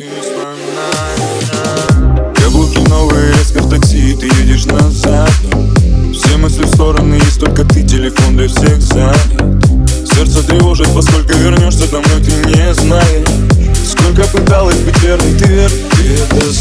ты вспоминаешь. Каблуки новые, резко в такси, ты едешь назад. Все мысли в стороны, есть только ты, телефон для всех занят. Сердце тревожит, поскольку вернешься домой, ты не знаешь. Сколько пыталась быть верной, ты верь, ты это знаешь